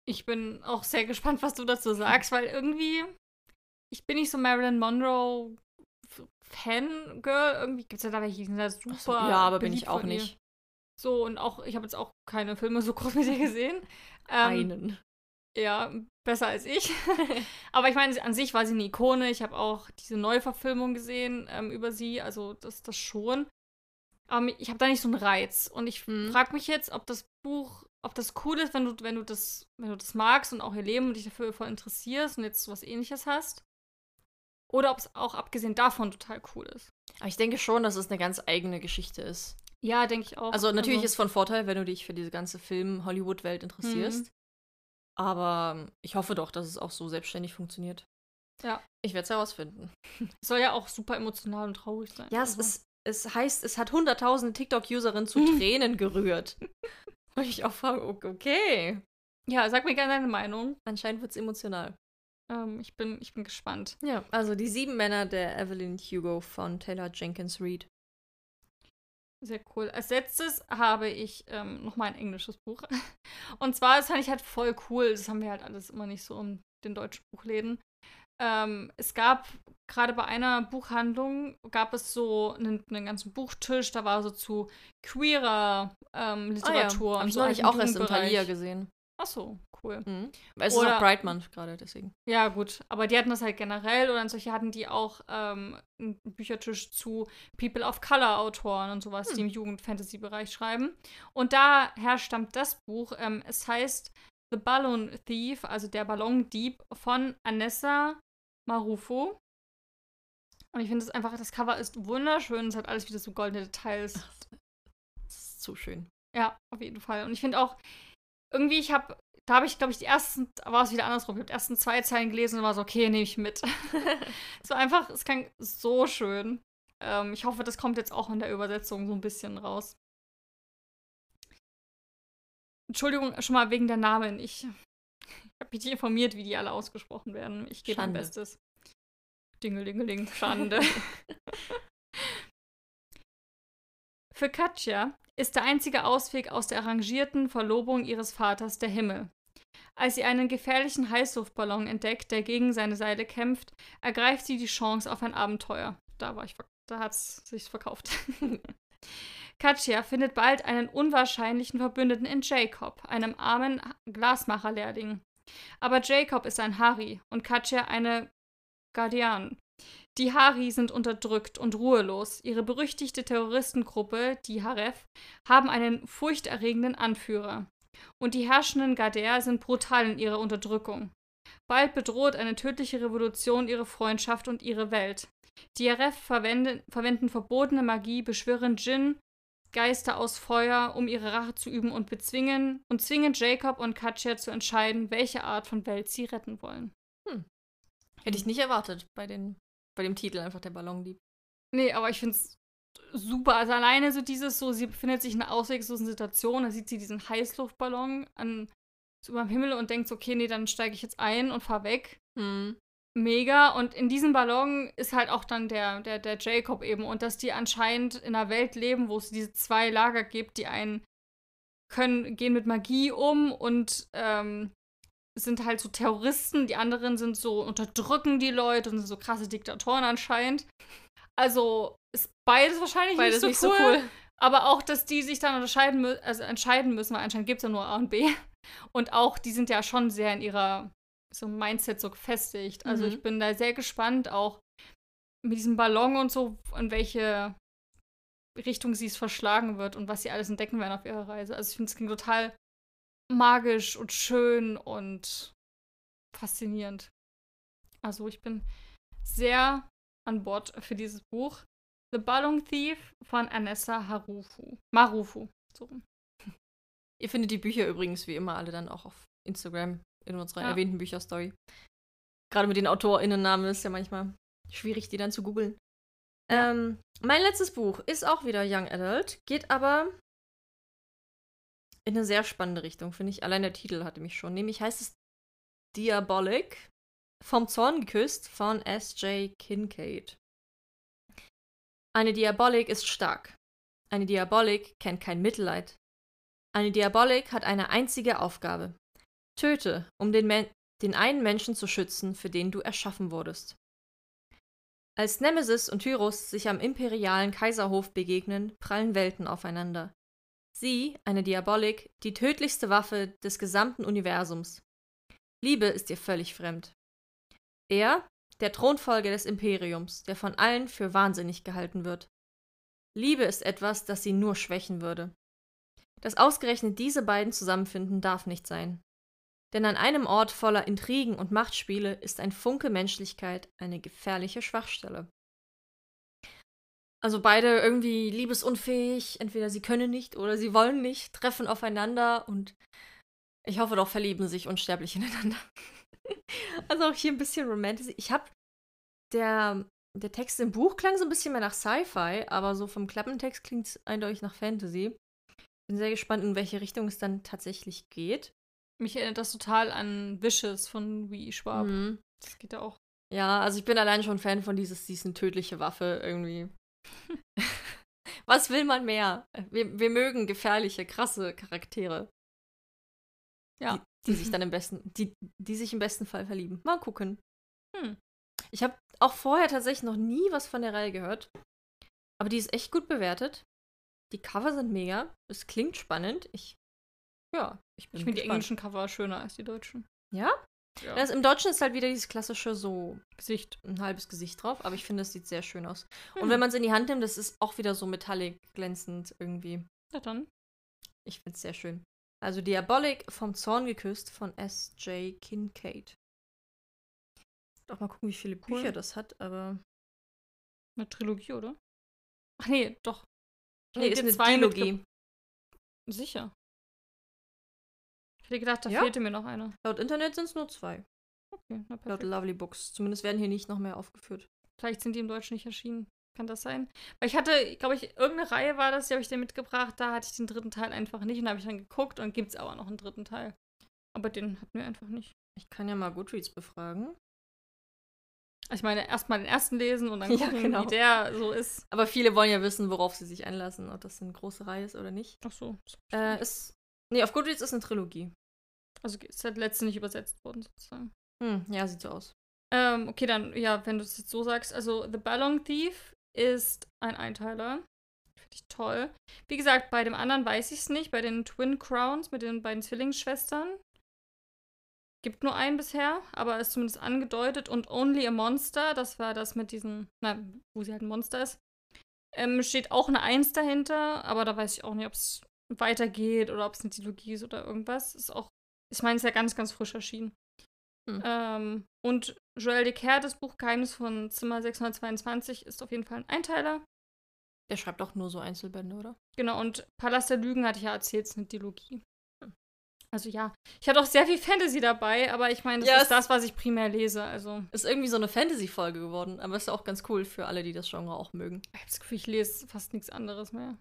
Ich bin auch sehr gespannt, was du dazu <laughs> sagst, weil irgendwie, ich bin nicht so Marilyn Monroe Fangirl. Irgendwie gibt es ja da welche, die sind da super. So, ja, aber bin ich auch nicht. So, und auch, ich habe jetzt auch keine Filme so groß mit ihr gesehen. <laughs> Ähm, Einen. Ja, besser als ich. <laughs> aber ich meine, an sich war sie eine Ikone. Ich habe auch diese Neuverfilmung gesehen ähm, über sie, also das, das schon. Aber ich habe da nicht so einen Reiz. Und ich hm. frage mich jetzt, ob das Buch, ob das cool ist, wenn du, wenn du das, wenn du das magst und auch ihr Leben und dich dafür voll interessierst und jetzt was ähnliches hast. Oder ob es auch abgesehen davon total cool ist. Aber ich denke schon, dass es eine ganz eigene Geschichte ist. Ja, denke ich auch. Also natürlich also, ist von Vorteil, wenn du dich für diese ganze Film-Hollywood-Welt interessierst. Mhm. Aber ich hoffe doch, dass es auch so selbstständig funktioniert. Ja. Ich werde es herausfinden. <laughs> Soll ja auch super emotional und traurig sein. Ja, also. es, ist, es heißt, es hat hunderttausende TikTok-Userinnen zu <laughs> Tränen gerührt. <laughs> Und ich auch frage, okay. Ja, sag mir gerne deine Meinung. Anscheinend wird es emotional. Ähm, ich, bin, ich bin gespannt. Ja, also die sieben Männer der Evelyn Hugo von Taylor Jenkins Reid. Sehr cool. Als letztes habe ich ähm, noch mal ein englisches Buch. <laughs> Und zwar, das fand ich halt voll cool. Das haben wir halt alles immer nicht so in den deutschen Buchläden. Ähm, es gab gerade bei einer Buchhandlung gab es so einen, einen, ganzen Buchtisch, da war so zu queerer ähm, Literatur ah, ja. und so. Habe ich auch erst in Thalia gesehen. Ach so, cool. Mhm. Es oder, ist auch Bright Month gerade, deswegen. Ja, gut. Aber die hatten das halt generell oder solche hatten die auch ähm, einen Büchertisch zu People of Color Autoren und sowas, hm. die im Jugend-Fantasy-Bereich schreiben. Und daher stammt das Buch. Ähm, es heißt The Balloon Thief, also der Ballondieb von Anessa Marufo. Und ich finde es einfach, das Cover ist wunderschön. Es hat alles wieder so goldene Details. Das ist so schön. Ja, auf jeden Fall. Und ich finde auch, irgendwie, ich habe, da habe ich, glaube ich, die ersten, war es wieder andersrum, ich habe die ersten zwei Zeilen gelesen und war so, okay, nehme ich mit. <laughs> <laughs> es war einfach, es klang so schön. Ähm, ich hoffe, das kommt jetzt auch in der Übersetzung so ein bisschen raus. Entschuldigung schon mal wegen der Namen. Ich, <laughs> ich habe mich nicht informiert, wie die alle ausgesprochen werden. Ich gebe mein Bestes. Dingelingeling, Schande. Für Katja ist der einzige Ausweg aus der arrangierten Verlobung ihres Vaters der Himmel. Als sie einen gefährlichen Heißluftballon entdeckt, der gegen seine Seile kämpft, ergreift sie die Chance auf ein Abenteuer. Da war ich, da hat's sich verkauft. <laughs> Katja findet bald einen unwahrscheinlichen Verbündeten in Jacob, einem armen Glasmacherlehrling. Aber Jacob ist ein Harry und Katja eine Guardian. Die Hari sind unterdrückt und ruhelos. Ihre berüchtigte Terroristengruppe, die Haref, haben einen furchterregenden Anführer. Und die herrschenden Gader sind brutal in ihrer Unterdrückung. Bald bedroht eine tödliche Revolution ihre Freundschaft und ihre Welt. Die Haref verwenden, verwenden verbotene Magie, beschwören Djinn, Geister aus Feuer, um ihre Rache zu üben und bezwingen und zwingen Jacob und Katja zu entscheiden, welche Art von Welt sie retten wollen. Hm. Hätte ich nicht erwartet bei den bei dem Titel einfach der Ballondieb. Nee, aber ich finde es super. Also alleine so dieses so, sie befindet sich in einer ausweglosen Situation, da sieht sie diesen Heißluftballon an so über dem Himmel und denkt so, okay, nee, dann steige ich jetzt ein und fahr weg. Hm. Mega. Und in diesem Ballon ist halt auch dann der, der, der Jacob eben. Und dass die anscheinend in einer Welt leben, wo es diese zwei Lager gibt, die einen können, gehen mit Magie um und ähm, sind halt so Terroristen, die anderen sind so, unterdrücken die Leute und sind so krasse Diktatoren anscheinend. Also ist beides wahrscheinlich Beides nicht, so, nicht cool, so cool. Aber auch, dass die sich dann unterscheiden, also entscheiden müssen, weil anscheinend gibt es ja nur A und B. Und auch, die sind ja schon sehr in ihrer so Mindset so gefestigt. Also Mhm. ich bin da sehr gespannt, auch mit diesem Ballon und so, in welche Richtung sie es verschlagen wird und was sie alles entdecken werden auf ihrer Reise. Also ich finde es klingt total magisch und schön und faszinierend. Also ich bin sehr an Bord für dieses Buch. The Ballon Thief von Anessa Harufu. Marufu. So. <laughs> Ihr findet die Bücher übrigens wie immer alle dann auch auf Instagram in unserer Ja. erwähnten Bücherstory. Gerade mit den AutorInnennamen ist ja manchmal schwierig, die dann zu googeln. Ähm, mein letztes Buch ist auch wieder Young Adult, geht aber in eine sehr spannende Richtung, finde ich. Allein der Titel hatte mich schon. Nämlich heißt es Diabolic, vom Zorn geküsst von S.J. Kincaid. Eine Diabolik ist stark. Eine Diabolik kennt kein Mitleid. Eine Diabolik hat eine einzige Aufgabe. Töte, um den, den einen Menschen zu schützen, für den du erschaffen wurdest. Als Nemesis und Tyrus sich am imperialen Kaiserhof begegnen, prallen Welten aufeinander. Sie, eine Diabolik, die tödlichste Waffe des gesamten Universums. Liebe ist ihr völlig fremd. Er, der Thronfolger des Imperiums, der von allen für wahnsinnig gehalten wird. Liebe ist etwas, das sie nur schwächen würde. Dass ausgerechnet diese beiden zusammenfinden, darf nicht sein. Denn an einem Ort voller Intrigen und Machtspiele ist ein Funke Menschlichkeit eine gefährliche Schwachstelle. Also beide irgendwie liebesunfähig, entweder sie können nicht oder sie wollen nicht, treffen aufeinander und ich hoffe doch verlieben sich unsterblich <laughs> ineinander. also auch hier ein bisschen Romantic. Ich habe der der Text im Buch klang so ein bisschen mehr nach Sci-Fi, aber so vom Klappentext klingt es eindeutig nach Fantasy. Bin sehr gespannt, in welche Richtung es dann tatsächlich geht. Mich erinnert das total an Wishes von Louis Schwab. Mhm. Das geht ja auch. Ja, also ich bin allein schon Fan von dieses, diesen tödliche Waffe irgendwie. <laughs> Was will man mehr? Wir, wir mögen gefährliche, krasse Charaktere. Ja. Die, die sich <laughs> dann im besten, die, die sich im besten Fall verlieben. Mal gucken. Hm. Ich habe auch vorher tatsächlich noch nie was von der Reihe gehört. Aber die ist echt gut bewertet. Die Cover sind mega. Es klingt spannend. Ich, ja, ich bin Ich finde die englischen Cover schöner als die deutschen. Ja? Ja. Das, Im Deutschen ist halt wieder dieses klassische so Gesicht. ein halbes Gesicht drauf, aber ich finde, es sieht sehr schön aus. Und Hm. wenn man es in die Hand nimmt, das ist auch wieder so metallic glänzend irgendwie. Na dann. Ich finde es sehr schön. Also Diabolik vom Zorn geküsst von S.J. Kincaid. Doch mal gucken, wie viele Cool. Bücher das hat, aber. Eine Trilogie, oder? Ach nee, doch. Nee, ist eine Dilogie. Sicher. Ich hätte gedacht, da Ja? fehlte mir noch eine. Laut Internet sind es nur zwei. Okay, na Laut perfekt. Lovely Books. Zumindest werden hier nicht noch mehr aufgeführt. Vielleicht sind die im Deutschen nicht erschienen. Kann das sein? Weil ich hatte, glaube ich, irgendeine Reihe war das, die habe ich dir mitgebracht. Da hatte ich den dritten Teil einfach nicht und da habe ich dann geguckt und gibt es aber noch einen dritten Teil. Aber den hatten wir einfach nicht. Ich kann ja mal Goodreads befragen. Also ich meine, erstmal den ersten lesen und dann <laughs> Ja, gucken, genau. wie der so ist. Aber viele wollen ja wissen, worauf sie sich einlassen, ob das eine große Reihe ist oder nicht. Ach so. Äh, ist. Nee, auf Goodreads ist eine Trilogie. Also ist halt letzte nicht übersetzt worden, sozusagen. Hm, ja, sieht so aus. Ähm, okay, dann, ja, wenn du es jetzt so sagst. Also, The Ballon Thief ist ein Einteiler. Finde ich toll. Wie gesagt, bei dem anderen weiß ich es nicht. Bei den Twin Crowns mit den beiden Zwillingsschwestern. Gibt nur einen bisher, aber ist zumindest angedeutet. Und Only a Monster, das war das mit diesen, na, wo sie halt ein Monster ist. Ähm, steht auch eine Eins dahinter, aber da weiß ich auch nicht, ob es weitergeht oder ob es eine Dilogie ist oder irgendwas. Ist auch, ich meine, es ist ja ganz, ganz frisch erschienen. Hm. Ähm, und Joël Descaires, das Buch Geheimnis von Zimmer 622, ist auf jeden Fall ein Einteiler. Der schreibt auch nur so Einzelbände, oder? Genau, und Palast der Lügen hatte ich ja erzählt, ist eine Dilogie. Also ja, ich hatte auch sehr viel Fantasy dabei, aber ich meine, das Ja, ist das, was ich primär lese. Also Ist irgendwie so eine Fantasy-Folge geworden, aber ist auch ganz cool für alle, die das Genre auch mögen. ich habe das Gefühl, ich lese fast nichts anderes mehr.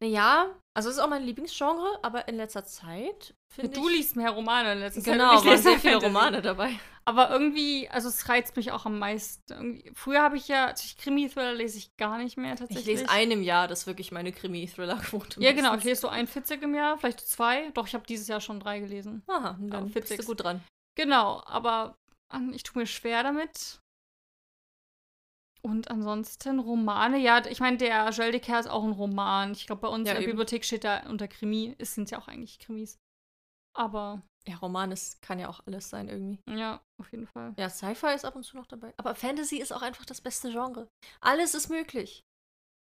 Naja, also es ist auch mein Lieblingsgenre, aber in letzter Zeit finde Du ich... liest mehr Romane in letzter Zeit. Genau, ich waren lese sehr <laughs> viele. Romane dabei. Aber irgendwie, also es reizt mich auch am meisten. Irgendwie, früher habe ich ja, also ich Krimi-Thriller lese ich gar nicht mehr Ich tatsächlich. lese einen im Jahr, das ist wirklich meine Krimi-Thriller-Quote. Ja, genau, ich lese so ein Fitzig im Jahr, vielleicht zwei. Doch, ich habe dieses Jahr schon drei gelesen. Aha, dann Ja, bist du Fitzig. gut dran. Genau, aber an- ich tue mir schwer damit. Und ansonsten Romane, ja, ich meine, der Joel de Care ist auch ein Roman. Ich glaube, bei uns Ja, in der eben. Bibliothek steht da unter Krimi. Es sind ja auch eigentlich Krimis. Aber Ja, Roman ist, kann ja auch alles sein irgendwie. ja, auf jeden Fall. Ja, Sci-Fi ist ab und zu noch dabei. Aber Fantasy ist auch einfach das beste Genre. Alles ist möglich.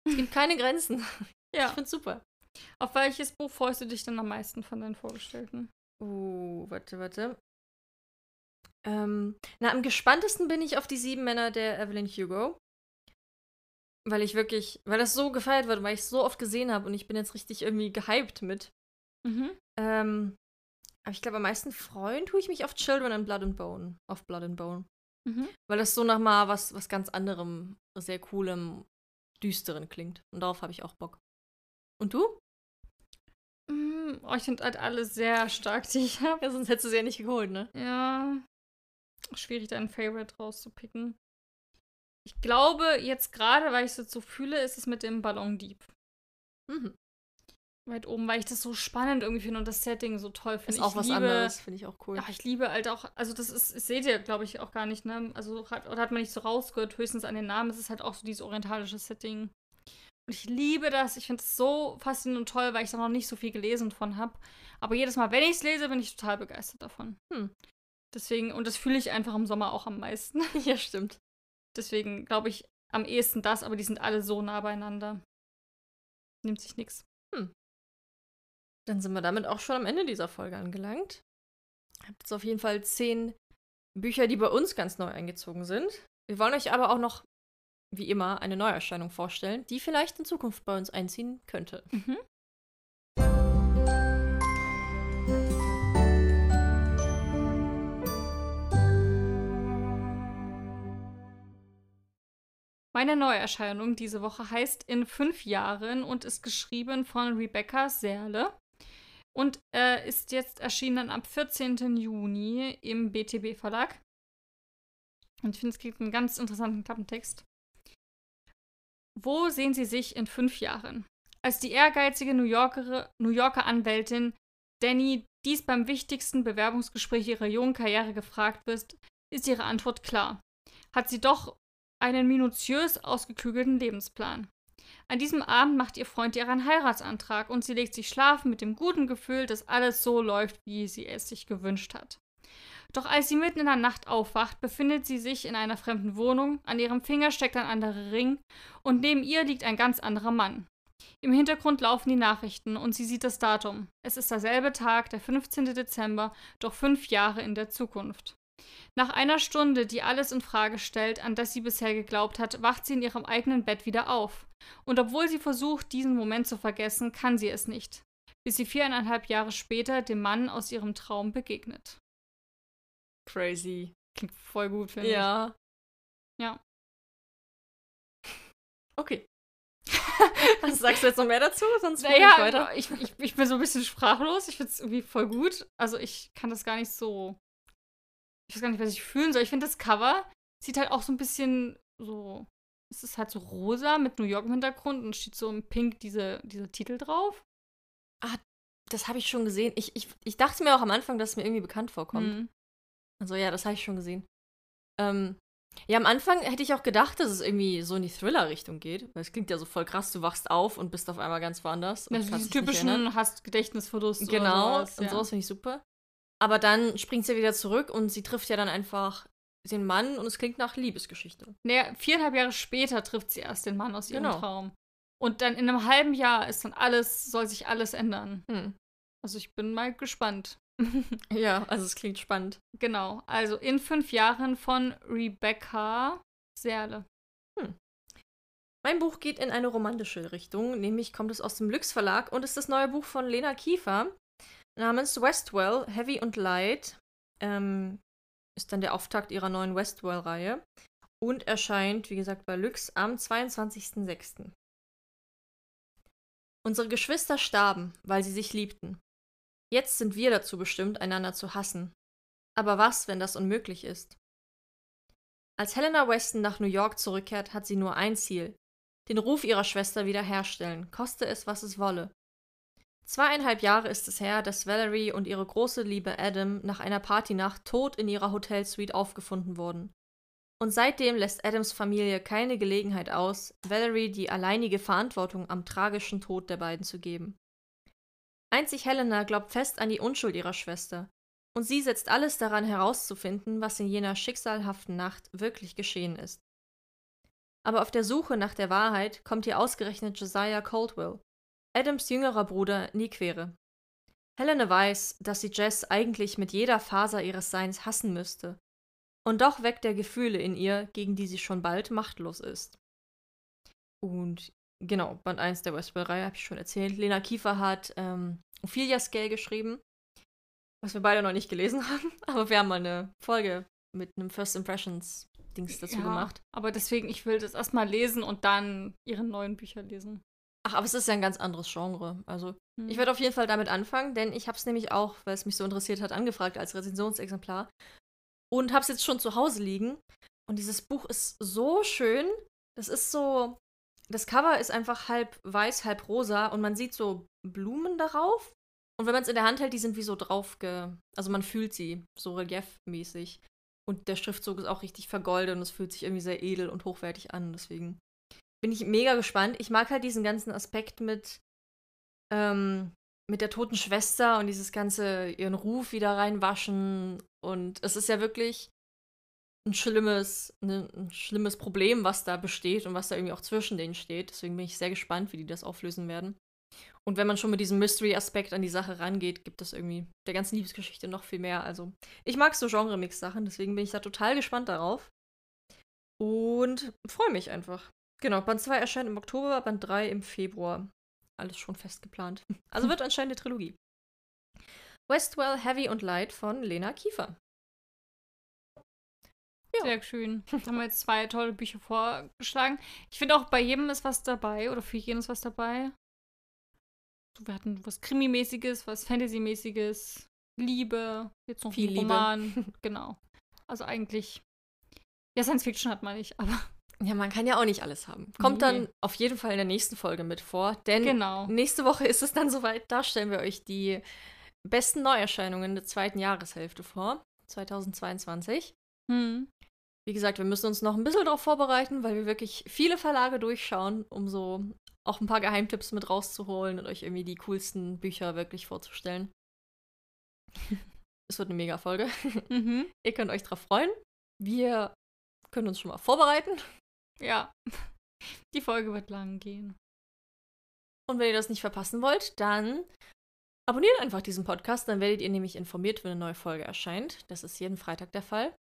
Es gibt keine Grenzen. <laughs> Ich Ja. find's super. Auf welches Buch freust du dich denn am meisten von deinen Vorgestellten? Uh, warte, warte. Ähm, na, am gespanntesten bin ich auf die sieben Männer der Evelyn Hugo. Weil ich wirklich, weil das so gefeiert wird, weil ich es so oft gesehen habe und ich bin jetzt richtig irgendwie gehypt mit. Mhm. Ähm, aber ich glaube, am meisten freuen tue ich mich auf Children and Blood and Bone. Auf Blood and Bone. Mhm. Weil das so nochmal was, was ganz anderem, sehr coolem, düsteren klingt. Und darauf habe ich auch Bock. Und du? Mm, Oh, ich finde halt alle sehr stark, die ich habe. Ja, sonst hättest du sie ja nicht geholt, ne? Ja. Schwierig, da ein Favorite rauszupicken. Ich glaube, jetzt gerade, weil ich es jetzt so fühle, ist es mit dem Ballondieb. Mhm. Weit oben, weil ich das so spannend irgendwie finde und das Setting so toll finde. Ist auch ich was liebe, anderes, finde ich auch cool. Ja, ich liebe halt auch, also das ist, das seht ihr, glaube ich, auch gar nicht, ne? Also, hat, oder hat man nicht so rausgehört, höchstens an den Namen. Es ist halt auch so dieses orientalische Setting. Und ich liebe das. Ich finde es so faszinierend und toll, weil ich da noch nicht so viel gelesen von habe. Aber jedes Mal, wenn ich es lese, bin ich total begeistert davon. Hm. Deswegen, und das fühle ich einfach im Sommer auch am meisten. <laughs> ja, stimmt. Deswegen glaube ich am ehesten das, aber die sind alle so nah beieinander. Nimmt sich nichts. Dann sind wir damit auch schon am Ende dieser Folge angelangt. Habt jetzt auf jeden Fall zehn Bücher, die bei uns ganz neu eingezogen sind. Wir wollen euch aber auch noch, wie immer, eine Neuerscheinung vorstellen, die vielleicht in Zukunft bei uns einziehen könnte. Mhm. Meine Neuerscheinung diese Woche heißt In fünf Jahren und ist geschrieben von Rebecca Serle und äh, ist jetzt erschienen am 14. Juni im BTB Verlag. Und ich finde, es gibt einen ganz interessanten Klappentext. Wo sehen Sie sich in fünf Jahren? Als die ehrgeizige New, Yorker, New Yorker Anwältin Danny dies beim wichtigsten Bewerbungsgespräch ihrer jungen Karriere gefragt wird, ist ihre Antwort klar. Hat sie doch einen minutiös ausgeklügelten Lebensplan. An diesem Abend macht ihr Freund ihren Heiratsantrag und sie legt sich schlafen mit dem guten Gefühl, dass alles so läuft, wie sie es sich gewünscht hat. Doch als sie mitten in der Nacht aufwacht, befindet sie sich in einer fremden Wohnung, an ihrem Finger steckt ein anderer Ring und neben ihr liegt ein ganz anderer Mann. Im Hintergrund laufen die Nachrichten und sie sieht das Datum. Es ist derselbe Tag, der 15. Dezember, doch fünf Jahre in der Zukunft. Nach einer Stunde, die alles in Frage stellt, an das sie bisher geglaubt hat, wacht sie in ihrem eigenen Bett wieder auf. Und obwohl sie versucht, diesen Moment zu vergessen, kann sie es nicht, bis sie viereinhalb Jahre später dem Mann aus ihrem Traum begegnet. Crazy. Klingt voll gut, finde ich. Ja. Ja. <laughs> Okay. Was sagst du jetzt noch mehr dazu? Sonst mache ich Naja, weiter. ich, ich, ich bin so ein bisschen sprachlos. Ich finde es irgendwie voll gut. Also ich kann das gar nicht so. Ich weiß gar nicht, was ich fühlen soll. Ich finde das Cover sieht halt auch so ein bisschen so. Es ist halt so rosa mit New York im Hintergrund und steht so im Pink diese, dieser Titel drauf. Das habe ich schon gesehen. Ich, ich, ich dachte mir auch am Anfang, dass es mir irgendwie bekannt vorkommt. Hm. Also ja, das habe ich schon gesehen. Ähm, ja, am Anfang hätte ich auch gedacht, dass es irgendwie so in die Thriller-Richtung geht. Weil es klingt ja so voll krass, du wachst auf und bist auf einmal ganz woanders. Also kannst diese dich nicht erinnern. typischen hast Gedächtnisverlust. Genau, sowas, und ja. sowas finde ich super. Aber dann springt sie wieder zurück und sie trifft ja dann einfach den Mann und es klingt nach Liebesgeschichte. Naja, viereinhalb Jahre später trifft sie erst den Mann aus ihrem Genau. Traum. Und dann in einem halben Jahr ist dann alles, soll sich alles ändern. Hm. Also ich bin mal gespannt. <laughs> Ja, also es klingt spannend. Genau, also in fünf Jahren von Rebecca Serle. Mein Buch geht in eine romantische Richtung, nämlich kommt es aus dem Lüx Verlag und ist das neue Buch von Lena Kiefer namens Westwell, Heavy und Light. Ähm, ist dann der Auftakt ihrer neuen Westwell-Reihe und erscheint, wie gesagt, bei Lüx am 22.06. Unsere Geschwister starben, weil sie sich liebten. Jetzt sind wir dazu bestimmt, einander zu hassen. Aber was, wenn das unmöglich ist? Als Helena Weston nach New York zurückkehrt, hat sie nur ein Ziel: den Ruf ihrer Schwester wiederherstellen, koste es, was es wolle. Zweieinhalb Jahre ist es her, dass Valerie und ihre große Liebe Adam nach einer Partynacht tot in ihrer Hotelsuite aufgefunden wurden. Und seitdem lässt Adams Familie keine Gelegenheit aus, Valerie die alleinige Verantwortung am tragischen Tod der beiden zu geben. Einzig Helena glaubt fest an die Unschuld ihrer Schwester, und sie setzt alles daran herauszufinden, was in jener schicksalhaften Nacht wirklich geschehen ist. Aber auf der Suche nach der Wahrheit kommt ihr ausgerechnet Josiah Caldwell, Adams jüngerer Bruder, in die Quere. Helena weiß, dass sie Jess eigentlich mit jeder Faser ihres Seins hassen müsste. Und doch weckt er Gefühle in ihr, gegen die sie schon bald machtlos ist. Und genau, Band 1 der Westworld-Reihe habe ich schon erzählt. Lena Kiefer hat ähm, Ophelia Scale geschrieben, was wir beide noch nicht gelesen <laughs> haben, aber wir haben mal eine Folge mit einem First Impressions Dings dazu ja, gemacht. Aber deswegen, ich will das erstmal lesen und dann ihre neuen Bücher lesen. Ach, aber es ist ja ein ganz anderes Genre. Also, Hm. ich werde auf jeden Fall damit anfangen, denn ich habe es nämlich auch, weil es mich so interessiert hat, angefragt als Rezensionsexemplar. Und habe es jetzt schon zu Hause liegen. Und dieses Buch ist so schön. Das ist so. Das Cover ist einfach halb weiß, halb rosa und man sieht so Blumen darauf. Und wenn man es in der Hand hält, die sind wie so drauf. Also man fühlt sie so reliefmäßig. Und der Schriftzug ist auch richtig vergoldet und es fühlt sich irgendwie sehr edel und hochwertig an. Deswegen bin ich mega gespannt. Ich mag halt diesen ganzen Aspekt mit, ähm, mit der toten Schwester und dieses ganze ihren Ruf wieder reinwaschen. Und es ist ja wirklich ein schlimmes, ne, ein schlimmes Problem, was da besteht und was da irgendwie auch zwischen denen steht. Deswegen bin ich sehr gespannt, wie die das auflösen werden. Und wenn man schon mit diesem Mystery-Aspekt an die Sache rangeht, gibt es irgendwie der ganzen Liebesgeschichte noch viel mehr. Also, ich mag so Genre-Mix-Sachen, deswegen bin ich da total gespannt darauf. Und freue mich einfach. Genau, Band 2 erscheint im Oktober, Band 3 im Februar. Alles schon fest geplant. <laughs> Also wird anscheinend eine Trilogie. Westwell Heavy und Light von Lena Kiefer. Ja. Sehr schön. Da haben wir jetzt zwei tolle Bücher vorgeschlagen. Ich finde auch bei jedem ist was dabei oder für jeden ist was dabei. So, Wir hatten was Krimi-mäßiges, was Fantasy-mäßiges, Liebe, jetzt noch Viel. Roman. <laughs> genau. Also eigentlich. Ja, Science Fiction hat man nicht, aber Ja, man kann ja auch nicht alles haben. Kommt dann Nee. auf jeden Fall in der nächsten Folge mit vor, denn genau. nächste Woche ist es dann soweit. Da stellen wir euch die besten Neuerscheinungen der zweiten Jahreshälfte vor, 2022. Hm. Wie gesagt, wir müssen uns noch ein bisschen darauf vorbereiten, weil wir wirklich viele Verlage durchschauen, um so auch ein paar Geheimtipps mit rauszuholen und euch irgendwie die coolsten Bücher wirklich vorzustellen. es wird eine mega Folge. <laughs> Mhm. Ihr könnt euch drauf freuen. Wir können uns schon mal vorbereiten. Ja. <laughs> Die Folge wird lang gehen. Und wenn ihr das nicht verpassen wollt, dann abonniert einfach diesen Podcast. Dann werdet ihr nämlich informiert, wenn eine neue Folge erscheint. Das ist jeden Freitag der Fall.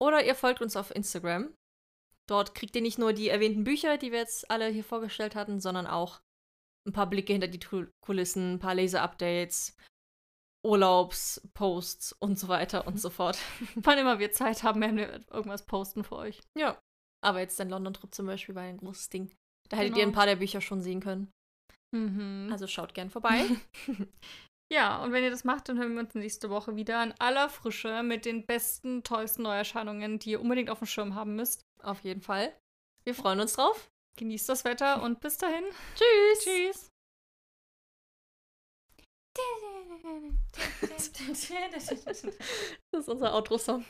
Oder ihr folgt uns auf Instagram. Dort kriegt ihr nicht nur die erwähnten Bücher, die wir jetzt alle hier vorgestellt hatten, sondern auch ein paar Blicke hinter die Kulissen, ein paar Leser-Updates, Urlaubsposts und so weiter und <laughs> so fort. Wann immer wir Zeit haben, werden wir irgendwas posten für euch. Ja. Aber jetzt dein London-Trip zum Beispiel war ein großes Ding. Da hättet Genau. ihr ein paar der Bücher schon sehen können. Mhm. Also schaut gern vorbei. <laughs> Ja, und wenn ihr das macht, dann hören wir uns nächste Woche wieder in aller Frische mit den besten, tollsten Neuerscheinungen, die ihr unbedingt auf dem Schirm haben müsst. Auf jeden Fall. Wir freuen uns drauf. Genießt das Wetter und bis dahin. Tschüss. Tschüss. Das ist unser Outro-Song.